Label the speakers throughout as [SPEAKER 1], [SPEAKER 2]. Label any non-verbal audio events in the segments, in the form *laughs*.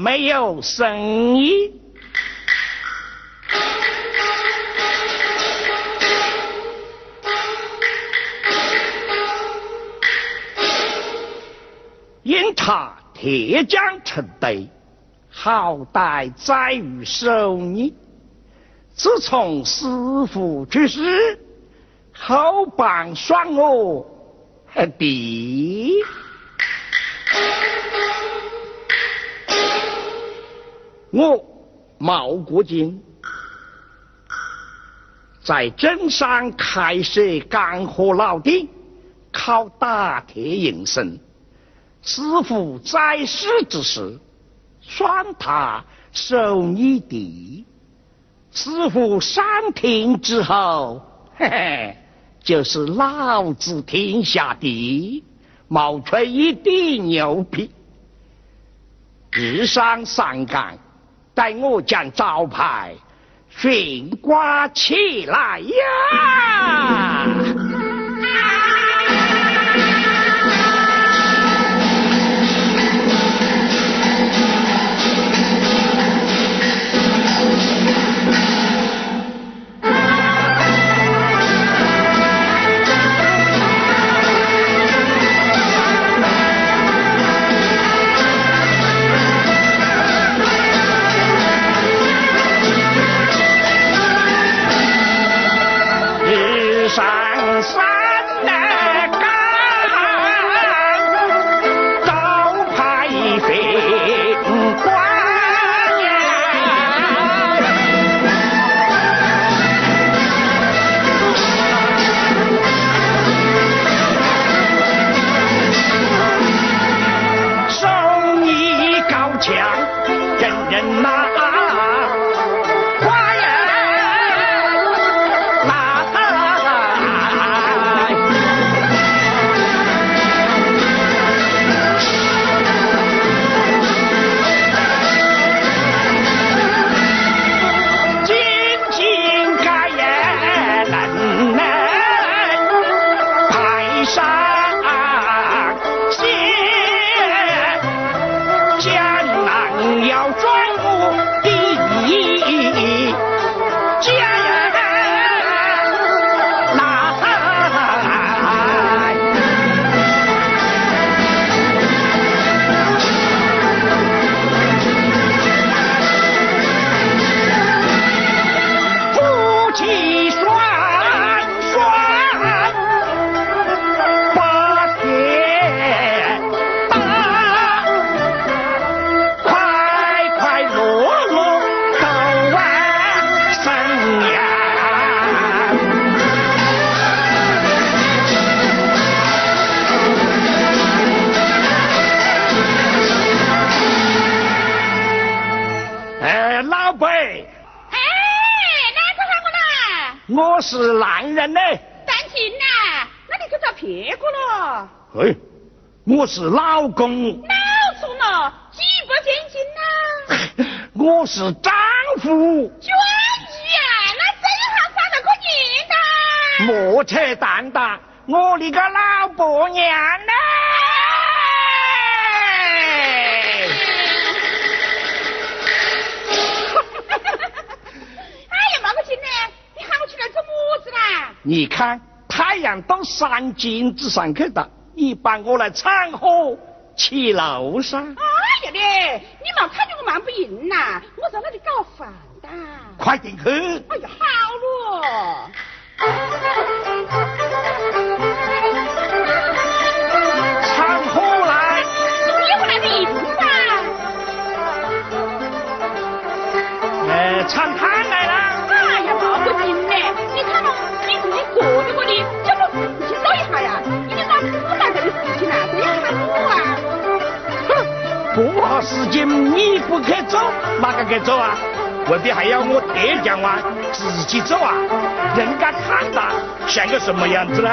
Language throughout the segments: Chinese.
[SPEAKER 1] 没有生意？因他铁匠成堆，好歹在于手艺。自从师傅去世，后帮算我弟。我毛国金在镇上开设干货老店，靠打铁营生。师傅在世之时，算他收你的；师傅上庭之后，嘿嘿，就是老子天下第一，冒出一地牛皮。日上三竿，待我将招牌悬挂起来呀！我是老公。
[SPEAKER 2] 老总了，几百千
[SPEAKER 1] 金呐。*laughs* 我是丈夫。
[SPEAKER 2] 娟姨啊，那真好找到个
[SPEAKER 1] 年的。莫扯淡淡，我的个老婆娘 *laughs* 呐！你看，太阳到山尖子上去了，你帮我来掺和起楼上。
[SPEAKER 2] 哎呀嘞，你没看见我忙不赢呐？我在那里搞饭的。
[SPEAKER 1] 快点去。
[SPEAKER 2] 哎呀，好了。事情
[SPEAKER 1] 你不去做，哪个去做啊？未必还要我爹讲啊自己做啊？人家看到像个什么样子呢？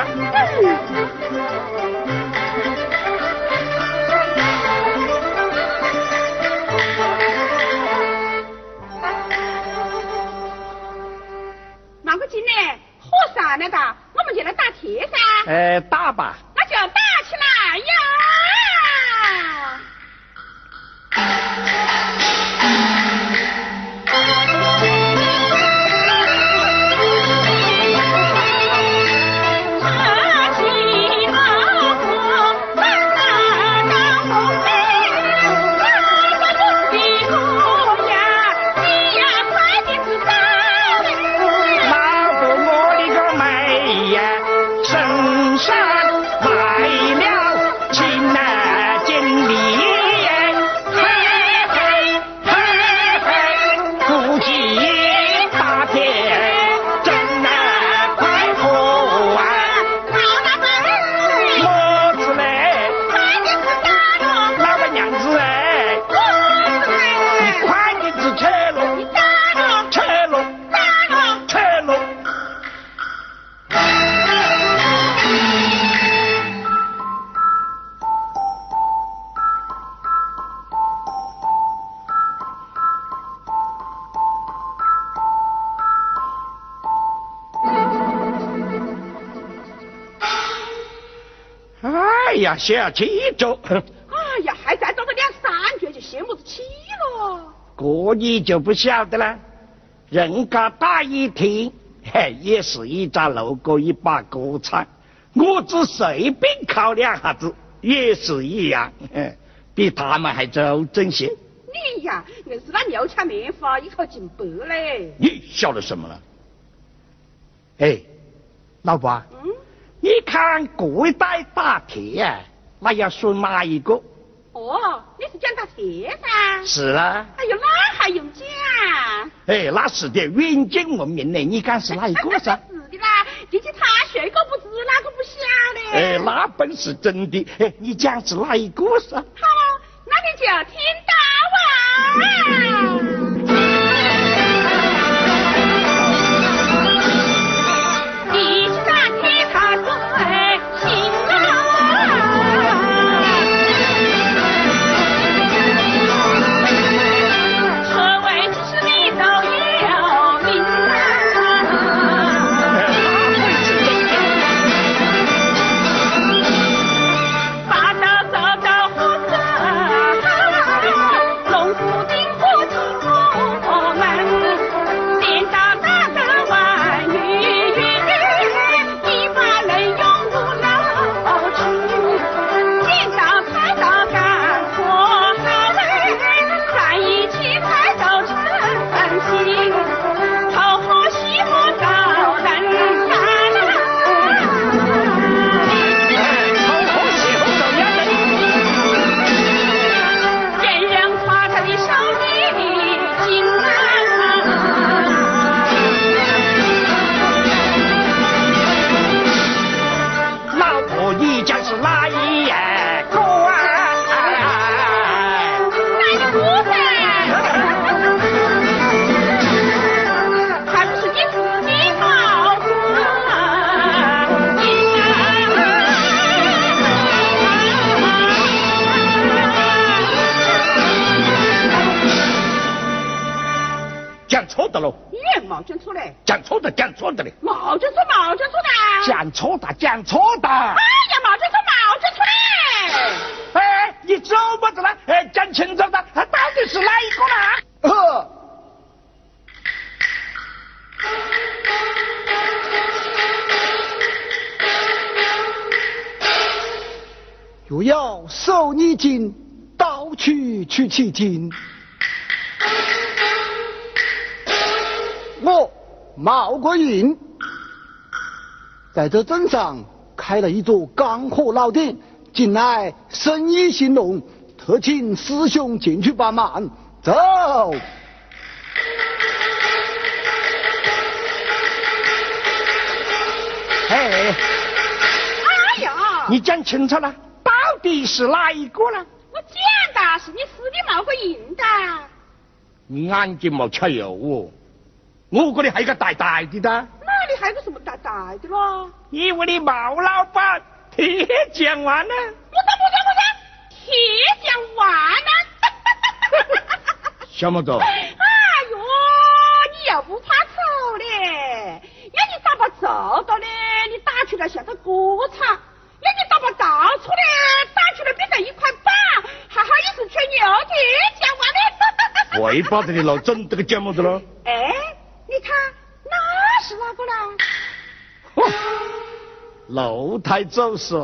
[SPEAKER 2] 呀，
[SPEAKER 1] 小气着。
[SPEAKER 2] 哎呀，还再多个两三句就羡慕子起了。
[SPEAKER 1] 这你就不晓得了，人家打一听，嘿，也是一张路过一把锅铲，我只随便考两下子，也是一样，比他们还周正些。
[SPEAKER 2] 你呀，硬是那牛腔面法一口进白嘞。
[SPEAKER 1] 你晓得什么了？哎，老婆，
[SPEAKER 2] 嗯，
[SPEAKER 1] 你看古代打铁啊，那要说哪一个？
[SPEAKER 2] 哦，你是讲打铁噻？
[SPEAKER 1] 是啦。
[SPEAKER 2] 哎呦，那还用讲？
[SPEAKER 1] 哎，那是的，远近闻名嘞。你看是哪一个噻？*laughs*
[SPEAKER 2] 是的啦，进去探谁个不知，哪个不晓
[SPEAKER 1] 得？哎，那本是真的。哎，你讲是哪一个噻？
[SPEAKER 2] 好，那你就听大王。毛
[SPEAKER 3] 国云。在这镇上开了一座干货老店，近来生意兴隆，特请师兄进去帮忙。走。
[SPEAKER 1] 哎，
[SPEAKER 2] 哎呀！
[SPEAKER 1] 你讲清楚了，到底是哪一个呢？
[SPEAKER 2] 我讲的是你师弟冒个印的。
[SPEAKER 1] 你眼睛没瞧有哦，我这里还有个大大的的。
[SPEAKER 2] 你还有个什么大大的咯？
[SPEAKER 1] 你我的毛老板铁匠完了。
[SPEAKER 2] 不是不是不是，铁匠完了。
[SPEAKER 1] 小毛头。
[SPEAKER 2] 哎呦，你又不怕丑嘞？要你咋把走到嘞，你打出来像个锅铲；要你打把倒出来，打出来变成一块板，还好意思吹牛铁匠完
[SPEAKER 1] 的。会把这里老整这个讲么子了？*laughs*
[SPEAKER 2] 哎。是哪个呢？
[SPEAKER 1] 楼台走时，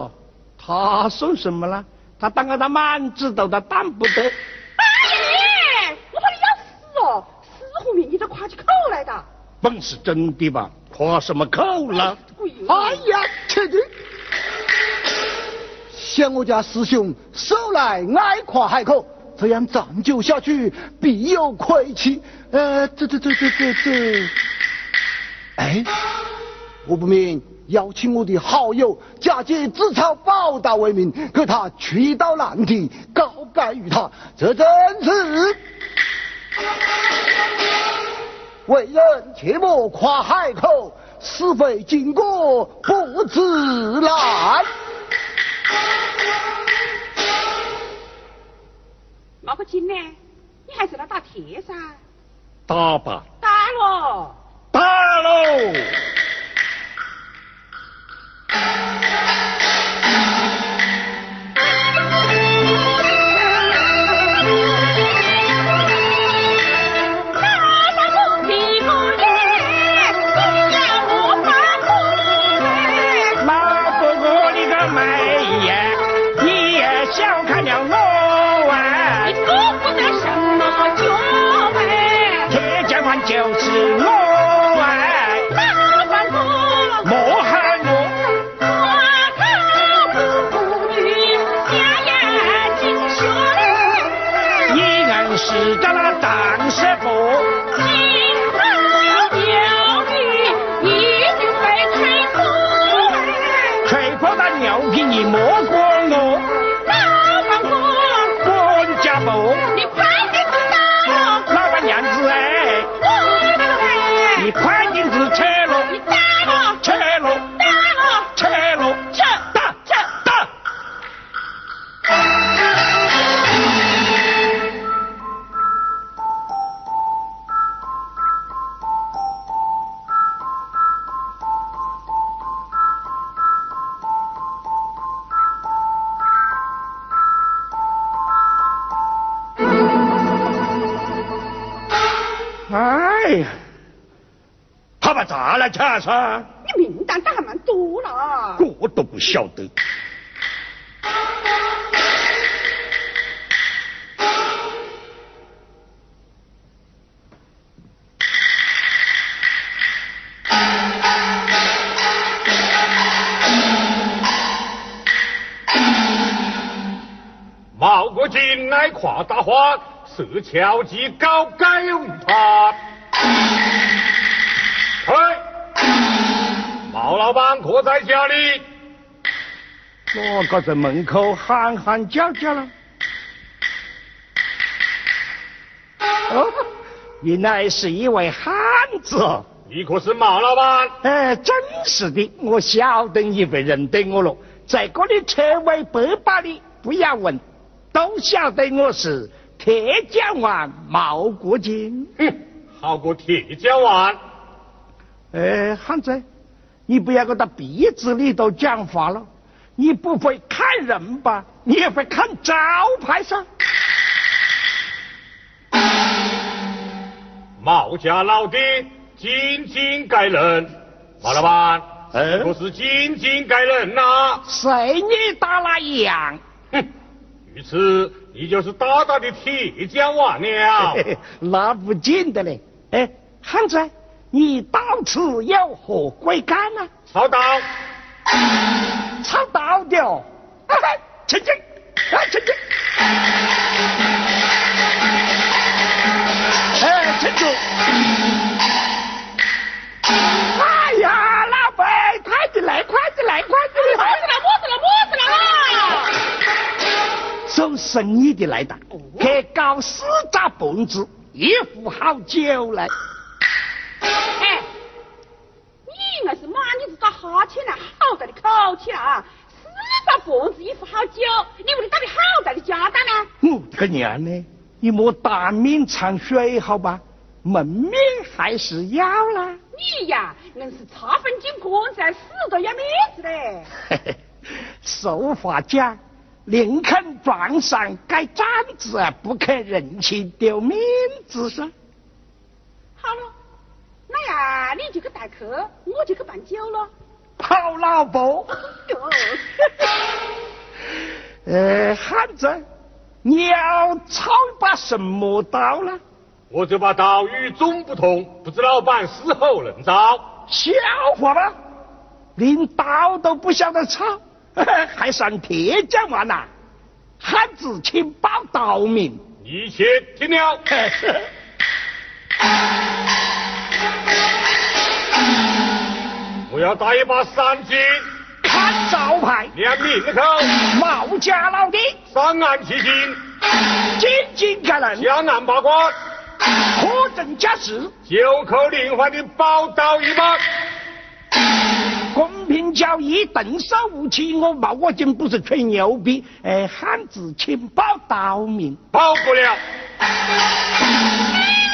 [SPEAKER 1] 他算什么呢？他当个他满知道他当不得。
[SPEAKER 2] 哎，我说你要死哦！四虎面你都夸起口来的。
[SPEAKER 1] 本是真的吧？夸什么口了？
[SPEAKER 3] 哎呀，确定！想我家师兄素来爱夸海口，这样长久下去必有亏欠。呃，这这这这这这。哎，我不明邀请我的好友，假借自嘲报答为名，给他出一道难题，告白于他，这真是为人切莫夸海口，是非经过不自然。
[SPEAKER 2] 毛个金呢？你还是来打铁噻？
[SPEAKER 1] 打吧。
[SPEAKER 2] 打了。
[SPEAKER 1] 他把咋了，先生？
[SPEAKER 2] 你名单打还蛮多了。
[SPEAKER 1] 我都不晓得。
[SPEAKER 4] 毛国进来夸大话，设巧计搞改误他。嘿，毛老板可在家里？
[SPEAKER 1] 我个在门口喊喊叫叫了。哦，原来是一位汉子。
[SPEAKER 4] 你可是毛老板？
[SPEAKER 1] 哎，真是的，我晓得你会认得我了。在这里车尾百把里，不要问，都晓得我是铁匠王毛国金。
[SPEAKER 4] 哼，好个铁匠王！
[SPEAKER 1] 哎，汉子，你不要搁他鼻子里头讲话了。你不会看人吧？你也会看招牌上。
[SPEAKER 4] 毛家老弟，进京改人。毛老板，
[SPEAKER 1] 哎
[SPEAKER 4] 可是进京改人呐？
[SPEAKER 1] 随你打那样。
[SPEAKER 4] 哼，于此你就是大大的铁匠王了
[SPEAKER 1] 嘿。嘿那不见得嘞。哎，汉子，你到此有何贵干呢、
[SPEAKER 4] 操刀，
[SPEAKER 1] 操刀的哦。哎，请进，哎，请进。哎，请坐。哎呀，老板，快点来，快点来，快做生意的来的，去搞四扎本子，一壶好酒来。
[SPEAKER 2] 哎，你硬是骂你是打哈欠呢，好大的口气啊！四大本子一壶好酒，你屋里到底好大的家当呢？
[SPEAKER 1] 我这个娘呢，你莫当面掺水好吧？门面还是要啦。
[SPEAKER 2] 你呀，硬是差分进棺材，死都要面子嘞！
[SPEAKER 1] 嘿嘿，俗话讲，宁肯撞上盖帐子，不肯人情丢面子噻。
[SPEAKER 2] 好了，那呀，你就去待客，我就去办酒了。
[SPEAKER 1] 好老婆，*laughs*
[SPEAKER 2] 哟，*laughs*
[SPEAKER 1] 呃，汉子，你要操一把什么刀呢？
[SPEAKER 4] 我这把刀与众不同，不知老板是否能招？
[SPEAKER 1] 笑话吗？连刀都不晓得操，*laughs* 还算铁匠王呐？汉子请报刀名。
[SPEAKER 4] 一切听了。*laughs* 我要打一把三斤，
[SPEAKER 1] 看招牌，
[SPEAKER 4] 两命口，
[SPEAKER 1] 毛家老弟，
[SPEAKER 4] 上岸七斤，
[SPEAKER 1] 进京赶人，
[SPEAKER 4] 下岸八卦，
[SPEAKER 1] 货真价实，
[SPEAKER 4] 九口连环的宝刀一把。
[SPEAKER 1] 公平交易，动手无欺。我毛国军不是吹牛逼，哎，汉子请报刀名，
[SPEAKER 4] 报不了，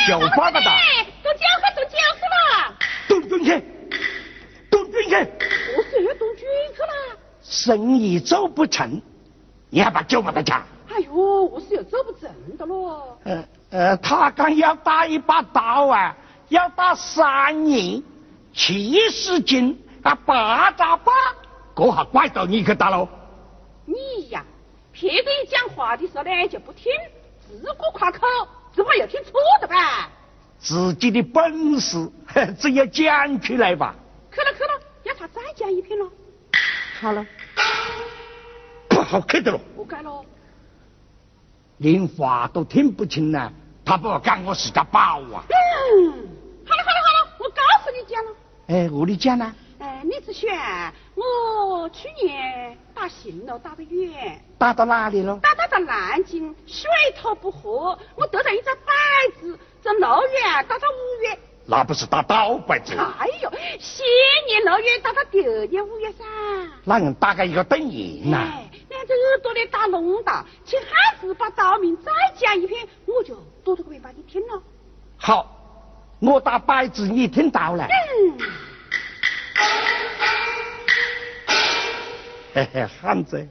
[SPEAKER 1] 就报个刀，
[SPEAKER 2] 哎，动酒喝，动酒喝了，
[SPEAKER 1] 动军去，动军去，
[SPEAKER 2] 我是要动军去了。
[SPEAKER 1] 生意做不成，你还把酒把他抢？
[SPEAKER 2] 哎呦，我是要做不成的喽。
[SPEAKER 1] 呃呃，他刚要打一把刀啊，要打三年，七十斤啊，八扎八，这下怪到你去打喽。
[SPEAKER 2] 你呀，别个一讲话的时候呢就不听，自顾夸口，怎么又听错的吧？
[SPEAKER 1] 自己的本事只要讲出来吧。
[SPEAKER 2] 去了去了，要他再讲一遍了。
[SPEAKER 1] 好了，不好看的了，
[SPEAKER 2] 不改了。
[SPEAKER 1] 连话都听不清呢，他不讲我是个宝啊！
[SPEAKER 2] 嗯，好了好了好了，我告诉你讲了。
[SPEAKER 1] 哎，我的讲呢？
[SPEAKER 2] 哎，你只轩我去年打行了，打得远，
[SPEAKER 1] 打到哪里了？
[SPEAKER 2] 打到到南京，水土不和，我得了一张摆子，从六月打到五月。
[SPEAKER 1] 那不是打倒摆子，
[SPEAKER 2] 哎呦，先年六月打到第二年五月噻。
[SPEAKER 1] 那人打个一个等赢呐。
[SPEAKER 2] 哎，两只耳朵的打弄到，请汉子把刀名再讲一遍，我就多多个明白你听了。
[SPEAKER 1] 好，我打摆子你听到了。
[SPEAKER 2] 嗯，
[SPEAKER 1] 汉子，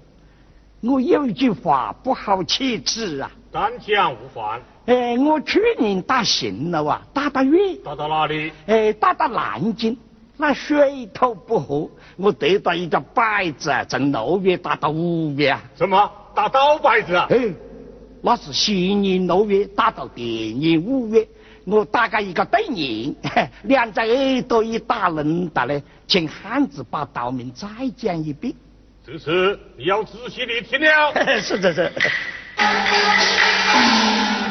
[SPEAKER 1] 我有一句话不好启齿啊。
[SPEAKER 4] 单讲无妨。
[SPEAKER 1] 哎，我去年打行了啊，打到远。
[SPEAKER 4] 打到哪里？
[SPEAKER 1] 哎，打到南京，那水土不和，我得到一个摆子，从六月打到五月啊。
[SPEAKER 4] 什么？打刀摆子啊？
[SPEAKER 1] 哎，那是新年六月打到第年五月，我打个一个对联，*laughs* 两只耳朵一打愣到嘞，请汉子把道名再讲一遍。
[SPEAKER 4] 这次你要仔细的听了。*laughs*
[SPEAKER 1] 是是是。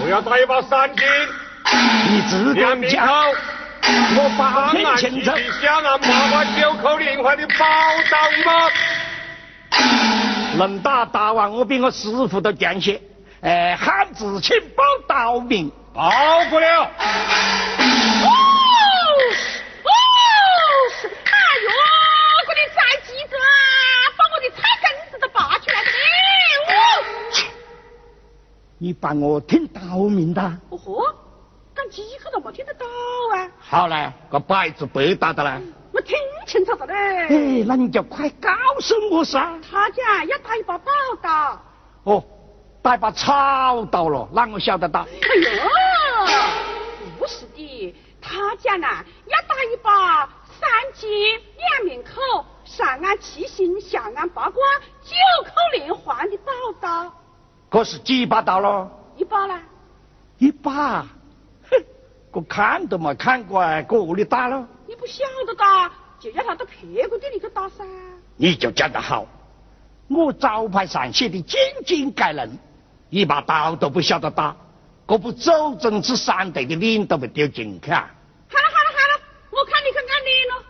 [SPEAKER 4] 我要打一把三斤，
[SPEAKER 1] 你自
[SPEAKER 4] 两米
[SPEAKER 1] 讲，我八面清楚。
[SPEAKER 4] 想俺妈妈九口连环的宝刀吗？
[SPEAKER 1] 能打打完，我比我师傅都强些。哎，汉子请报道名，
[SPEAKER 4] 报不了
[SPEAKER 2] 哎呦，我的宅记者，把我的菜根子都拔出来了嘞！
[SPEAKER 1] 你帮我听道名的。
[SPEAKER 2] 哦豁，讲几口都没听得到啊！
[SPEAKER 1] 好嘞，个摆子白打的嘞。
[SPEAKER 2] 我听清楚了嘞。
[SPEAKER 1] 哎，那你就快告诉我噻。
[SPEAKER 2] 他讲要打一把宝刀。
[SPEAKER 1] 哦。带把草刀了，那我晓得到？
[SPEAKER 2] 哎呦，不是的，他讲呐，要打一把三尖两面口、上安七星、下安八卦、九口连环的宝刀。
[SPEAKER 1] 可是几把刀了？
[SPEAKER 2] 一把啦。
[SPEAKER 1] 一把？哼，我看都没看过，搁里打了？
[SPEAKER 2] 你不晓得打，就叫他到别个店里去打噻。
[SPEAKER 1] 你就讲得好，我招牌上写的简简概论。一把刀都不晓得打，这不走政治三队的脸都被丢进去啊！
[SPEAKER 2] 好了好了好了，我看你去按脸了。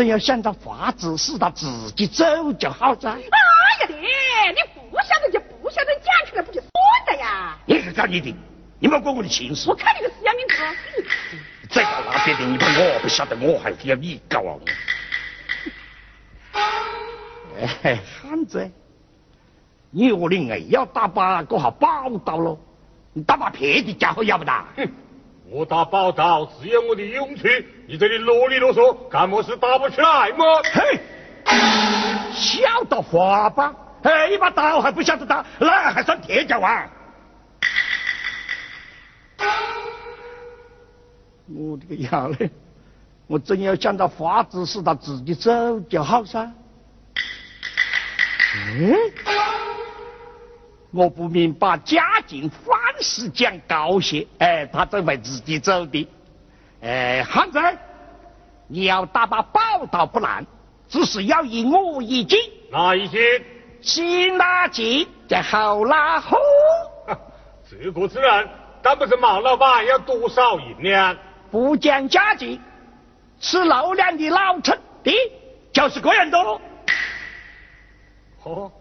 [SPEAKER 1] 嘿，真要想着法子，使他自己走就好噻。哎
[SPEAKER 2] 呀爹，你不晓得就不晓得，讲出来不就算了呀？
[SPEAKER 1] 你是找你的，你莫管我的情事。
[SPEAKER 2] 我看你个死要面子。
[SPEAKER 1] 再搞那别的，你把我不晓得，我还要你搞啊！哎，汉子。你我的硬要打把个好报道喽？你打把别的家伙要不打？
[SPEAKER 4] 我打宝刀只有我的勇气，你这里啰里啰嗦，干么事打不出来么？
[SPEAKER 1] 嘿，晓得话吧？哎，一把刀还不晓得打，那还算铁脚啊？我的个娘嘞！我真要想到法子使他自己走就好噻。嗯。我不明把家境凡事讲高些，哎，他怎会自己走的？哎，汉子，你要打把宝刀不难，只是要以我一计。
[SPEAKER 4] 哪一计？
[SPEAKER 1] 先拉计，再后拉货。
[SPEAKER 4] 自古之人，但不是毛老板要多少银两？
[SPEAKER 1] 不讲家境，吃六两的老陈的，就是个人多。
[SPEAKER 4] 哦。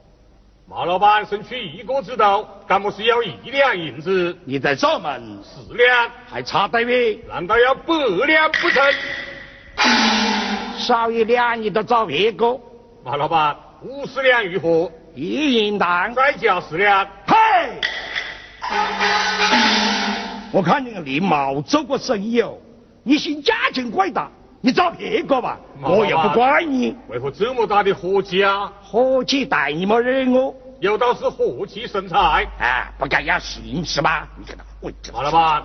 [SPEAKER 4] 马老板身取一个指头，干么是要一两银子？
[SPEAKER 1] 你在找门
[SPEAKER 4] 四两，
[SPEAKER 1] 还差得远？
[SPEAKER 4] 难道要百两不成？
[SPEAKER 1] 少一两你都找别个。
[SPEAKER 4] 马老板，五十两如何？
[SPEAKER 1] 一银当。
[SPEAKER 4] 再加十两。
[SPEAKER 1] 嘿！我看你个立毛做过生意哦，你心家境怪大，你找别个吧，我又不怪你。
[SPEAKER 4] 为何这么大的火气啊？
[SPEAKER 1] 火气大，你莫惹我。
[SPEAKER 4] 有道是火气生财，
[SPEAKER 1] 啊，不该要心是吧？你看他，
[SPEAKER 4] 喂，马老板，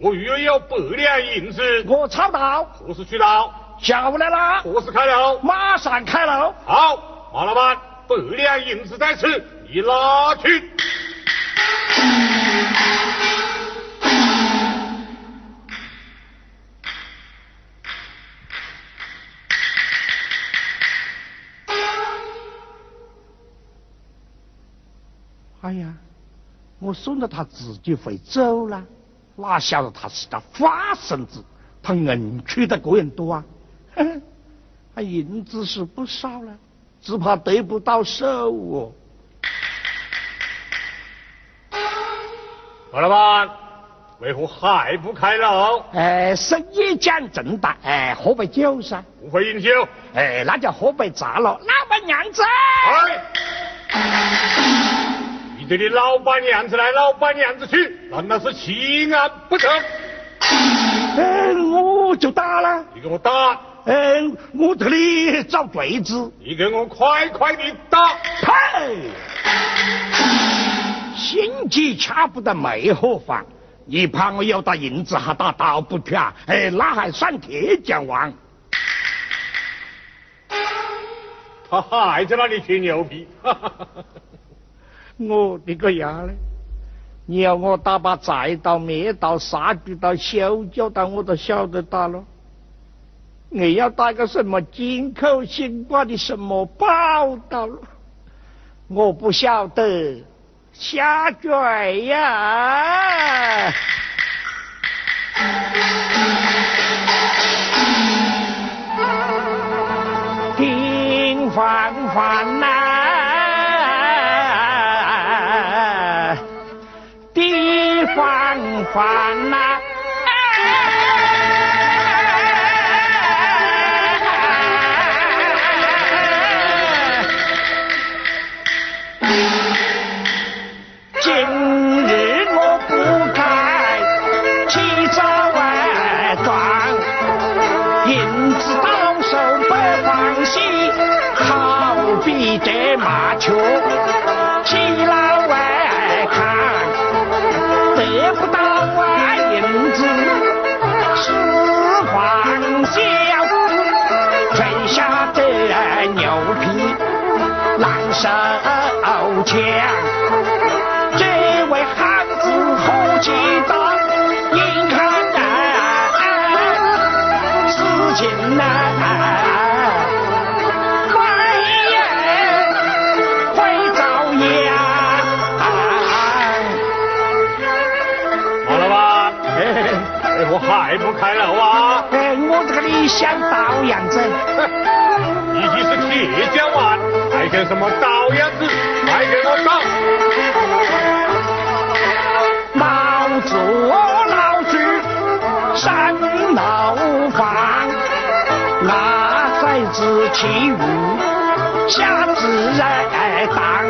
[SPEAKER 4] 我预约有百两银子。
[SPEAKER 1] 我操刀。
[SPEAKER 4] 何时取刀？
[SPEAKER 1] 下午来啦。
[SPEAKER 4] 何时开楼？
[SPEAKER 1] 马上开楼。
[SPEAKER 4] 好，马老板，百两银子在此，你拿去。
[SPEAKER 1] 哎呀，我算着他自己会走了，哪晓得他是个花孙子，他硬取的个人多啊！*laughs* 他银子是不少了，只怕得不到手哦。
[SPEAKER 4] 马老板，为何还不开楼？
[SPEAKER 1] 哎，生意讲正大，哎，喝杯酒噻。
[SPEAKER 4] 不会饮酒。
[SPEAKER 1] 哎，那就喝杯茶了。老板娘子。
[SPEAKER 4] 这里老板娘子来，老板娘子去，难道是欺俺不成？
[SPEAKER 1] 哎，我就打了。
[SPEAKER 4] 你给我打！
[SPEAKER 1] 哎，我这里找对子。
[SPEAKER 4] 你给我快快的打！
[SPEAKER 1] 呸！心急掐不得没何妨。你怕我有打银子还打倒不去啊？哎，那还算铁匠王。
[SPEAKER 4] 他还在那里吹牛逼。
[SPEAKER 1] 我的个呀嘞！你要我打把菜刀、灭刀、杀猪刀、修脚刀，我都晓得打了。你要打个什么金口新挂的什么宝刀，我不晓得。下坠呀！平凡凡方难受强。这位汉子何其大，眼看事情难。
[SPEAKER 4] 我还不开了啊！
[SPEAKER 1] 哎，我这个理想倒样子。*laughs*
[SPEAKER 4] 你既是铁匠丸，叫什么高爷子？快给我倒！
[SPEAKER 1] 老祖老去三楼房，那崽子起舞下子来当，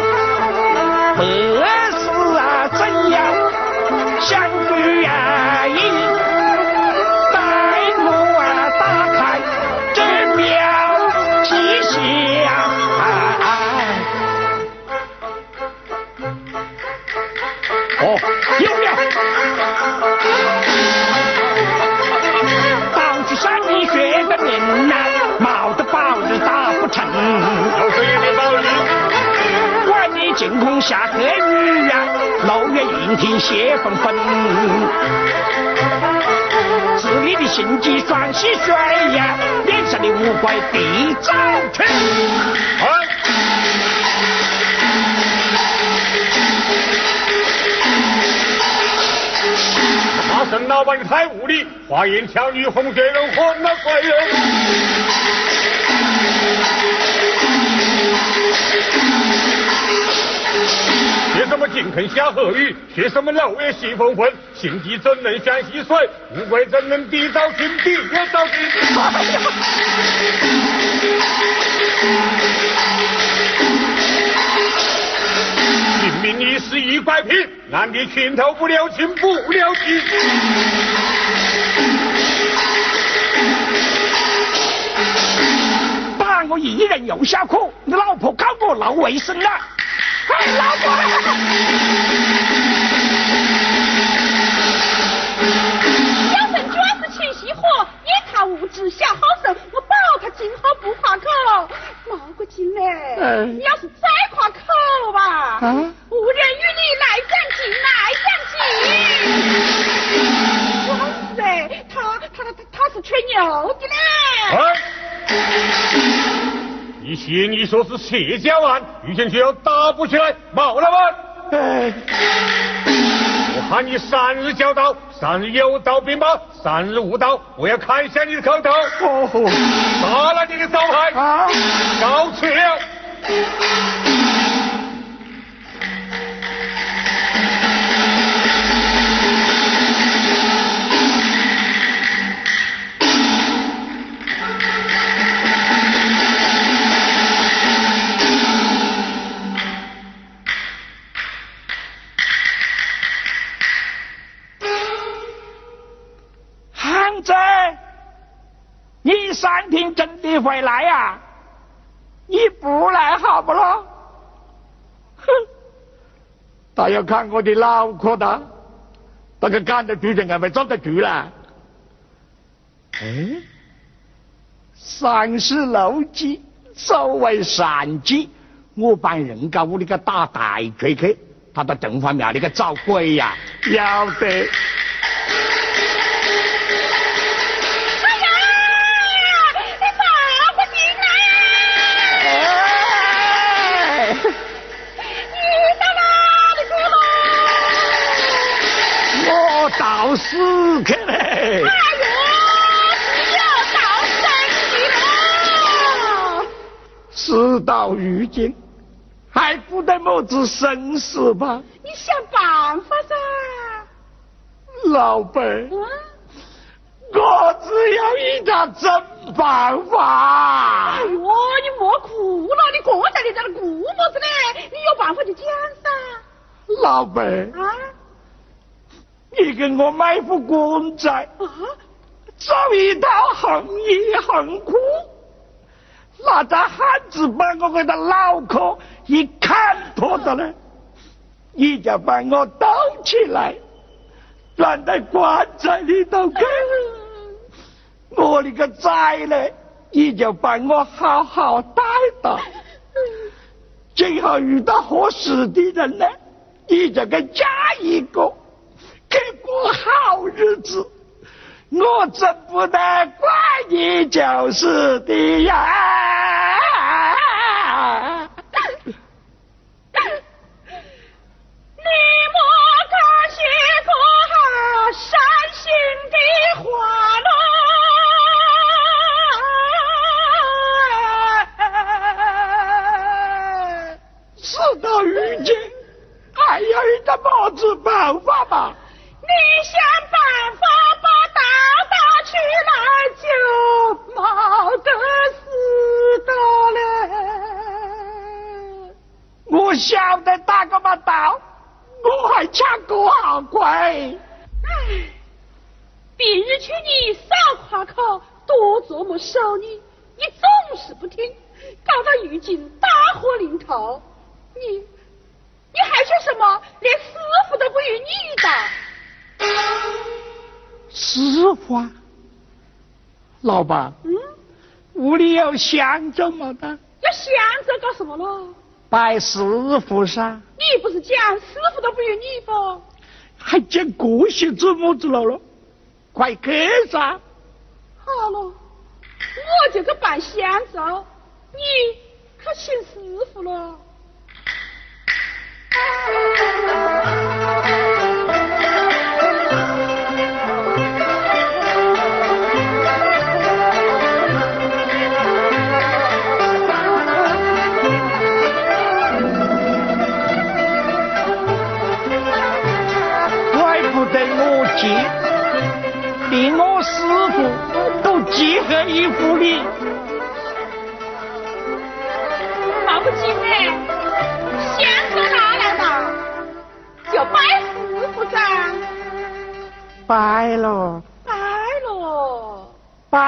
[SPEAKER 1] 天空下黑雨呀，楼月阴天雪纷纷。治你的心机双喜水呀，脸上的乌龟地早去。
[SPEAKER 4] 马圣老板太无礼，花言巧语哄别人活那鬼人。学什么金坑下河雨，学什么老月洗风风，心机怎能像溪水？乌龟怎能地早晴，地也早晴。*laughs* 明明一时一百平，暗地群头不了情，不了情。
[SPEAKER 1] 把我一人又下苦，你老婆搞我老卫生了。老婆，
[SPEAKER 2] 小生主要是勤惜活，也他无知小好生，我保他今后不夸口。毛个劲嘞！你要是再夸口吧，无人与你来战情，来战情。哇塞，他他他他是吹牛的
[SPEAKER 4] 嘞！你信你说是谢家湾，遇见就要打不起来，毛老板。我喊你三日交刀，三日有刀便罢，三日无刀，我要砍下你的口头。杀了你的招牌，告辞了。
[SPEAKER 1] 你三天真的会来呀？你不来好不咯？哼！他要看我的脑壳的，那个干得住人还没抓得住啦。哎，三十六计，所谓善计。我帮人家屋里个打大锤去，他到正方庙里去找鬼呀，要得。到死去嘞！哎呦，
[SPEAKER 2] 要到生去了！
[SPEAKER 1] 事到如今，还不得么子生死吧？
[SPEAKER 2] 你想办法噻！
[SPEAKER 1] 老板，我只要一个真办法。
[SPEAKER 2] 哎呦，你莫哭了，你过在你在那哭么子呢？你有办法就讲噻。
[SPEAKER 1] 老伯。啊。你给我买副棺材，找一套横衣横裤，那个汉子把我给他脑壳一砍破的嘞，你就把我兜起来，装在棺材里头去。我的个崽嘞，你就把我好好待到，今后遇到合适的人呢，你就给嫁一个。给过好日子，我真不能怪你就是的呀！
[SPEAKER 2] 你莫看些个伤心的话
[SPEAKER 1] 了，事到如今，还有一个么子办法吧？晓得打个把刀，我还抢个好快。唉，
[SPEAKER 2] 别日劝你少夸口，多琢磨少理，你总是不听，搞到如今大祸临头，你你还说什么？连师傅都不如你的。
[SPEAKER 1] 师傅，老板，嗯，屋里有香烛么的？
[SPEAKER 2] 要香烛搞什么咯？
[SPEAKER 1] 拜师傅噻。
[SPEAKER 2] 你不是讲师傅都不如你不？
[SPEAKER 1] 还讲这些做么子了咯？快给噻！
[SPEAKER 2] 好了，我就去办香烛，你可请师傅了。
[SPEAKER 1] 连我师傅都集合一副你，
[SPEAKER 2] 那不急哎，香烛拿来的，就拜师傅噻。
[SPEAKER 1] 拜了，
[SPEAKER 2] 拜了，
[SPEAKER 1] 拜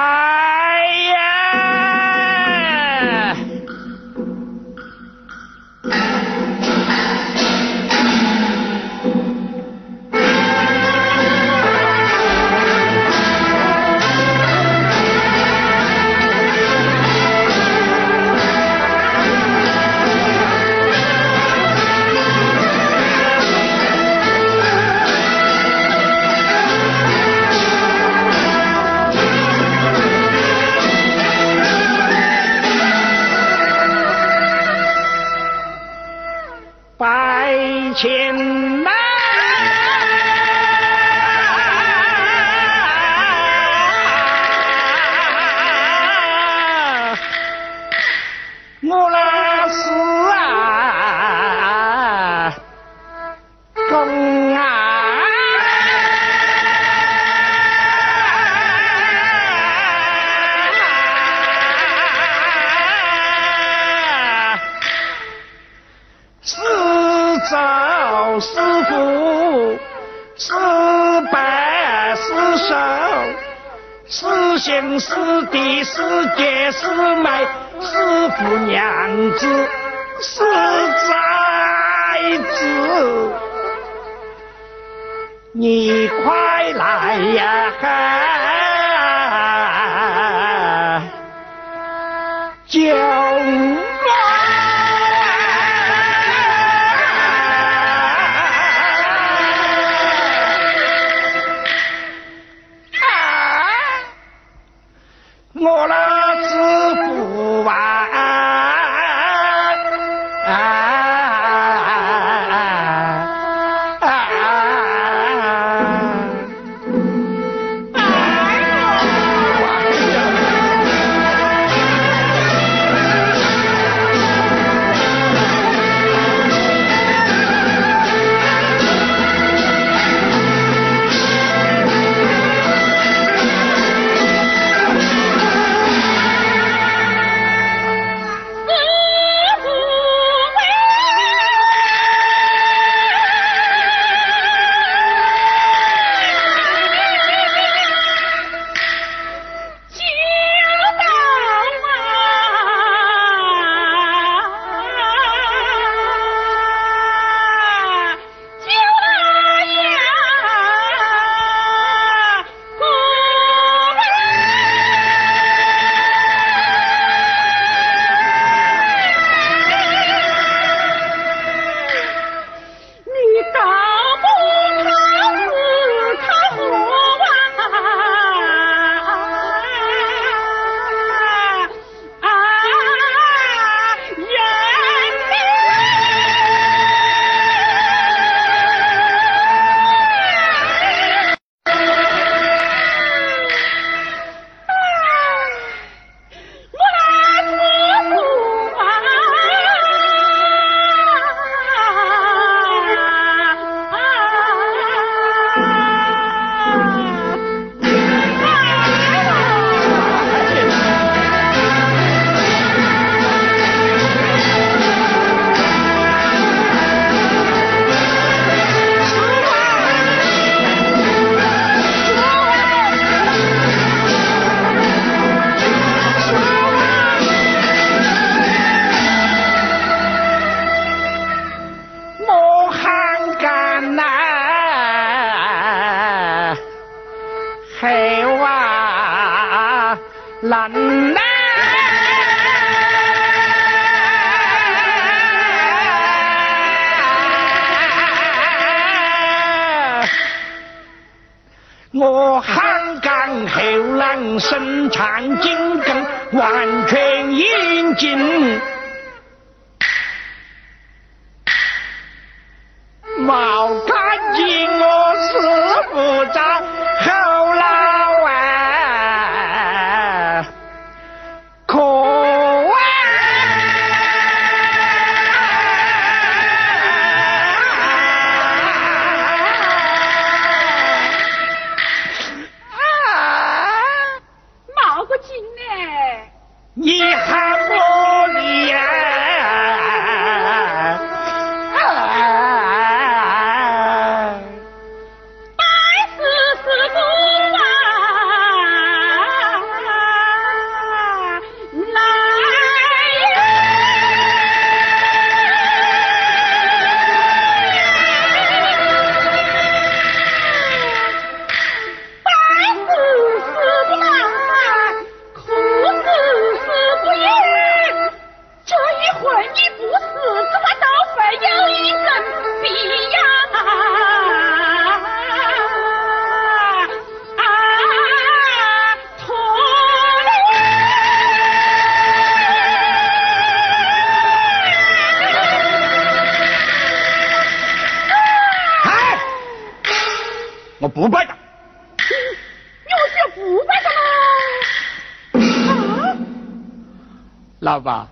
[SPEAKER 1] 吧？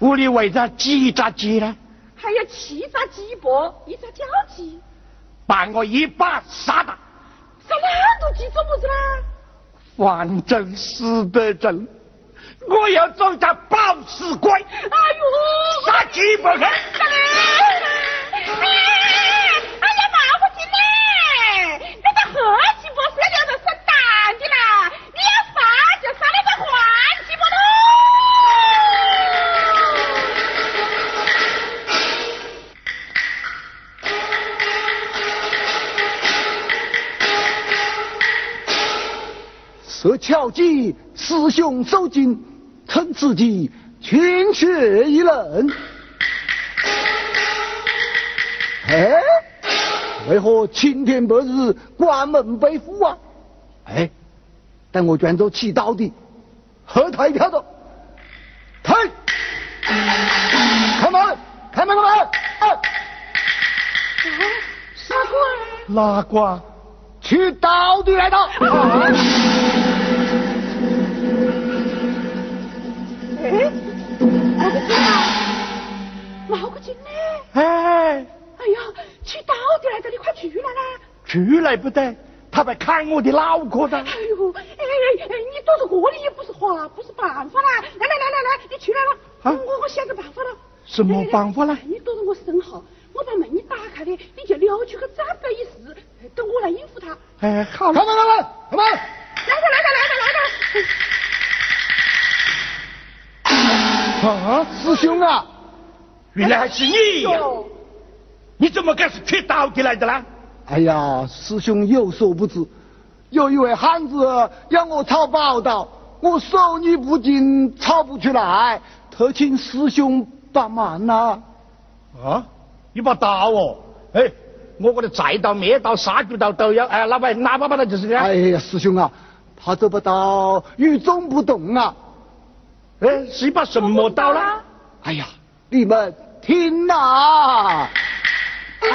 [SPEAKER 1] 屋里为啥几一扎鸡呢？
[SPEAKER 2] 还有七扎鸡脖，一扎脚鸡，
[SPEAKER 1] 把我一把杀的。
[SPEAKER 2] 杀那么多鸡做么子啦？
[SPEAKER 1] 反正死得正，我要装家暴死鬼。
[SPEAKER 2] 哎呦，
[SPEAKER 1] 杀鸡
[SPEAKER 2] 脖去！
[SPEAKER 3] 设巧计，师兄受惊，趁自己群血一人。哎，为何青天白日关门被虎啊？哎，等我卷走起刀的，后台跳走，退，开门，开门，开门！哎，
[SPEAKER 2] 傻瓜，
[SPEAKER 3] 哪瓜？去刀的来到。
[SPEAKER 2] 哎，毛个精啊，毛个精呢？
[SPEAKER 1] 哎，
[SPEAKER 2] 哎呀，去到底来的，你快去来啦！
[SPEAKER 1] 去来不得，他来看我的脑壳的。
[SPEAKER 2] 哎呦，哎哎哎，你躲在这里也不是话，不是办法啦！来来来来来，你去来了，
[SPEAKER 1] 啊
[SPEAKER 2] 我我想个办法了。
[SPEAKER 1] 什么办法呢
[SPEAKER 2] 你躲在我身后，我把门一打开的，你就撩起个展摆一试，等我来应付他。
[SPEAKER 1] 哎，好了，
[SPEAKER 3] 开门，开门，开门！
[SPEAKER 2] 来的来的来的来的。
[SPEAKER 3] 啊，师兄啊，
[SPEAKER 1] 原来还是你你怎么敢是缺刀的来的呢？
[SPEAKER 3] 哎呀，师兄有所不知，有一位汉子要我抄宝刀，我手艺不精，抄不出来，特请师兄帮忙呐、
[SPEAKER 1] 啊，一把刀哦，哎，我这里菜刀、面刀、杀猪刀都要，哎，哪把哪把把它就是这样。
[SPEAKER 3] 哎呀，师兄啊，他这把刀与众不同啊！
[SPEAKER 1] 哎，是一把什么刀啦？
[SPEAKER 3] 哎呀，你们听呐、*laughs*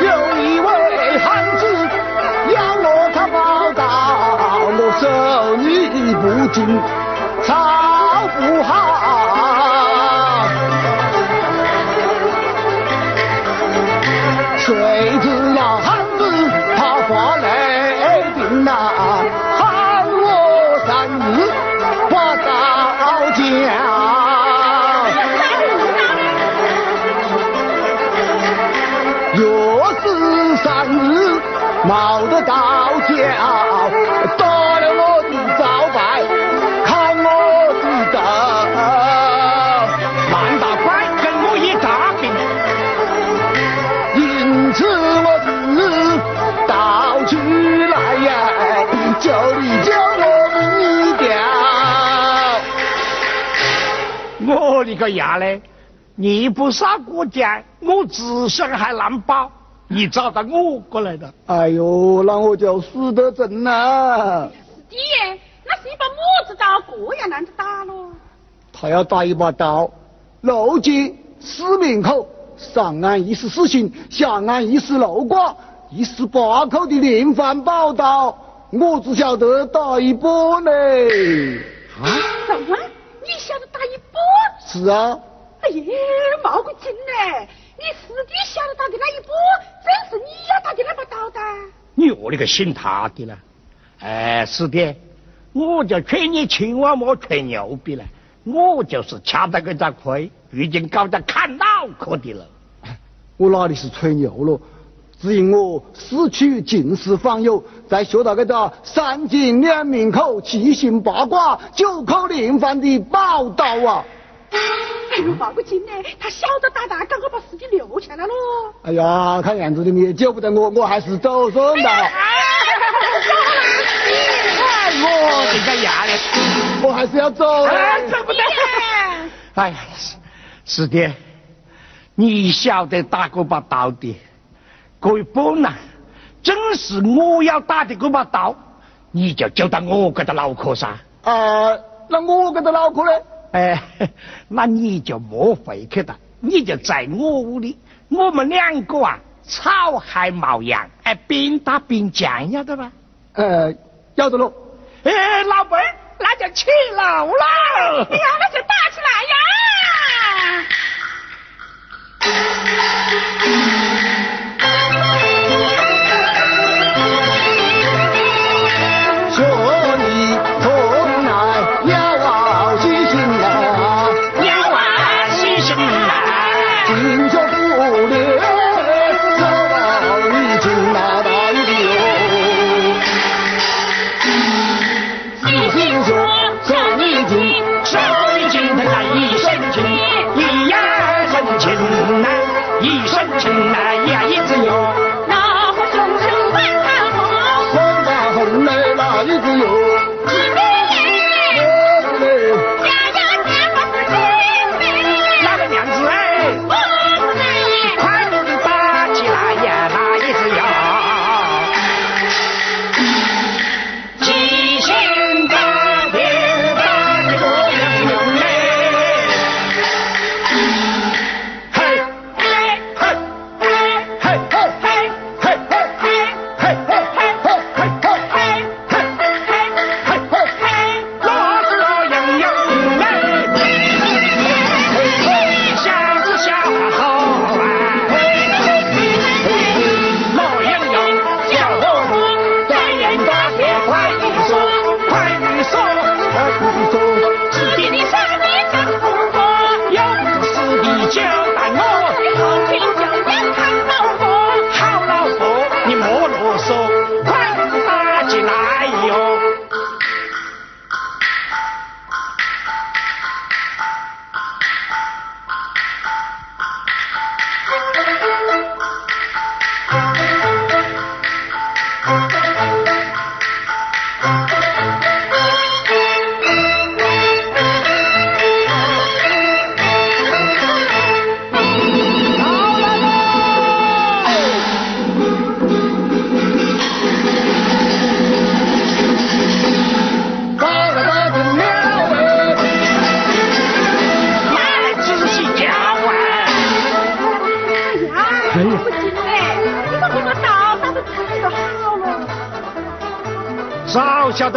[SPEAKER 3] 有一位汉子要我他宝刀，我手艺不精，
[SPEAKER 1] 个牙嘞！你不杀过家，我只想还难保，你找到我过来的。
[SPEAKER 3] 哎呦，那我就死得真呐！
[SPEAKER 2] 师弟，那是一把么子刀，这样难得打喽。
[SPEAKER 3] 他要打一把刀，漏接四面口，上岸一时死刑，下岸一时漏挂，一十八口的连环宝刀，我只晓得打一把嘞。
[SPEAKER 1] 啊？
[SPEAKER 2] 什么？
[SPEAKER 3] 是啊，
[SPEAKER 2] 哎呀，冒个劲嘞！你师弟晓得打的那一把，正是你要打的那把刀的。
[SPEAKER 1] 你我那个信他的了？哎，师弟，我就劝你千万莫吹牛逼了，我就是吃到个这亏，已经搞得砍脑壳的了。
[SPEAKER 3] 我哪里是吹牛了？只因我四处尽是访友，在学到这个三进两面口、七星八卦、九口连环的宝刀啊！
[SPEAKER 2] 哎呦，冒个警呢！他晓得打打，赶快把司机留下来喽。
[SPEAKER 3] 哎呀，看样子你们也救不得我，我还是走算了。
[SPEAKER 1] 哎，我这个呀嘞！
[SPEAKER 3] 我还是要走。
[SPEAKER 1] 哎，走不得！哎呀，师师弟，你晓得打这把刀的，这一把呢，正是我要打的这把刀，你就就到我这个脑壳上。
[SPEAKER 3] 啊，那我这个脑壳呢？
[SPEAKER 1] 哎，那你就莫回去了，你就在我屋里，我们两个啊，草还毛样，哎，边打边讲，要得吧？
[SPEAKER 3] 呃，要得喽。
[SPEAKER 1] 哎，老辈儿，那就起楼了。
[SPEAKER 2] 哎呀，那就打起来呀！*laughs*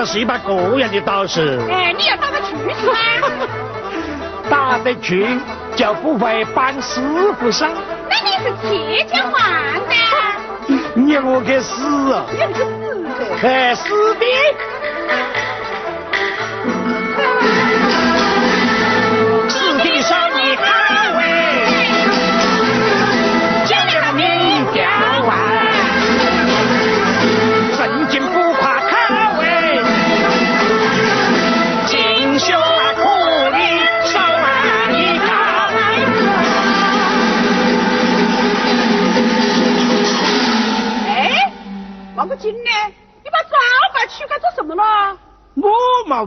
[SPEAKER 1] 得是一把个样的道士。
[SPEAKER 2] 哎，你要打得去是吗？
[SPEAKER 1] 打得去就不会帮师傅上。
[SPEAKER 2] 那你是铁匠王 *laughs* 的？
[SPEAKER 1] 你我去死
[SPEAKER 2] 啊！你去死的！
[SPEAKER 1] 哎，死的！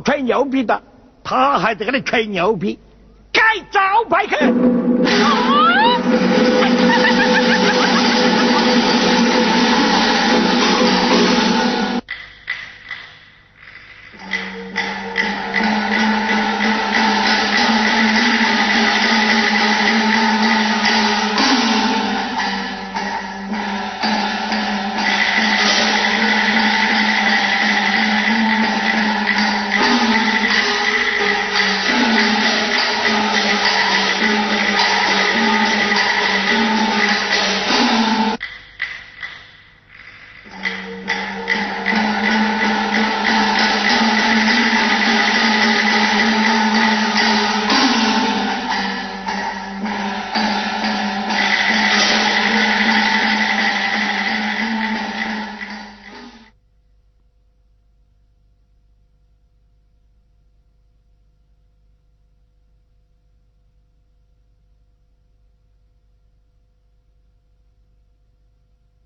[SPEAKER 1] 吹牛逼的，他还在那里吹牛逼，该招牌去。